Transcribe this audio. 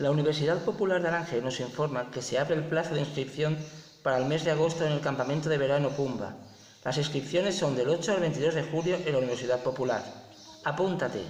La Universidad Popular de Aranje nos informa que se abre el plazo de inscripción para el mes de agosto en el campamento de verano Pumba. Las inscripciones son del 8 al 22 de julio en la Universidad Popular. Apúntate.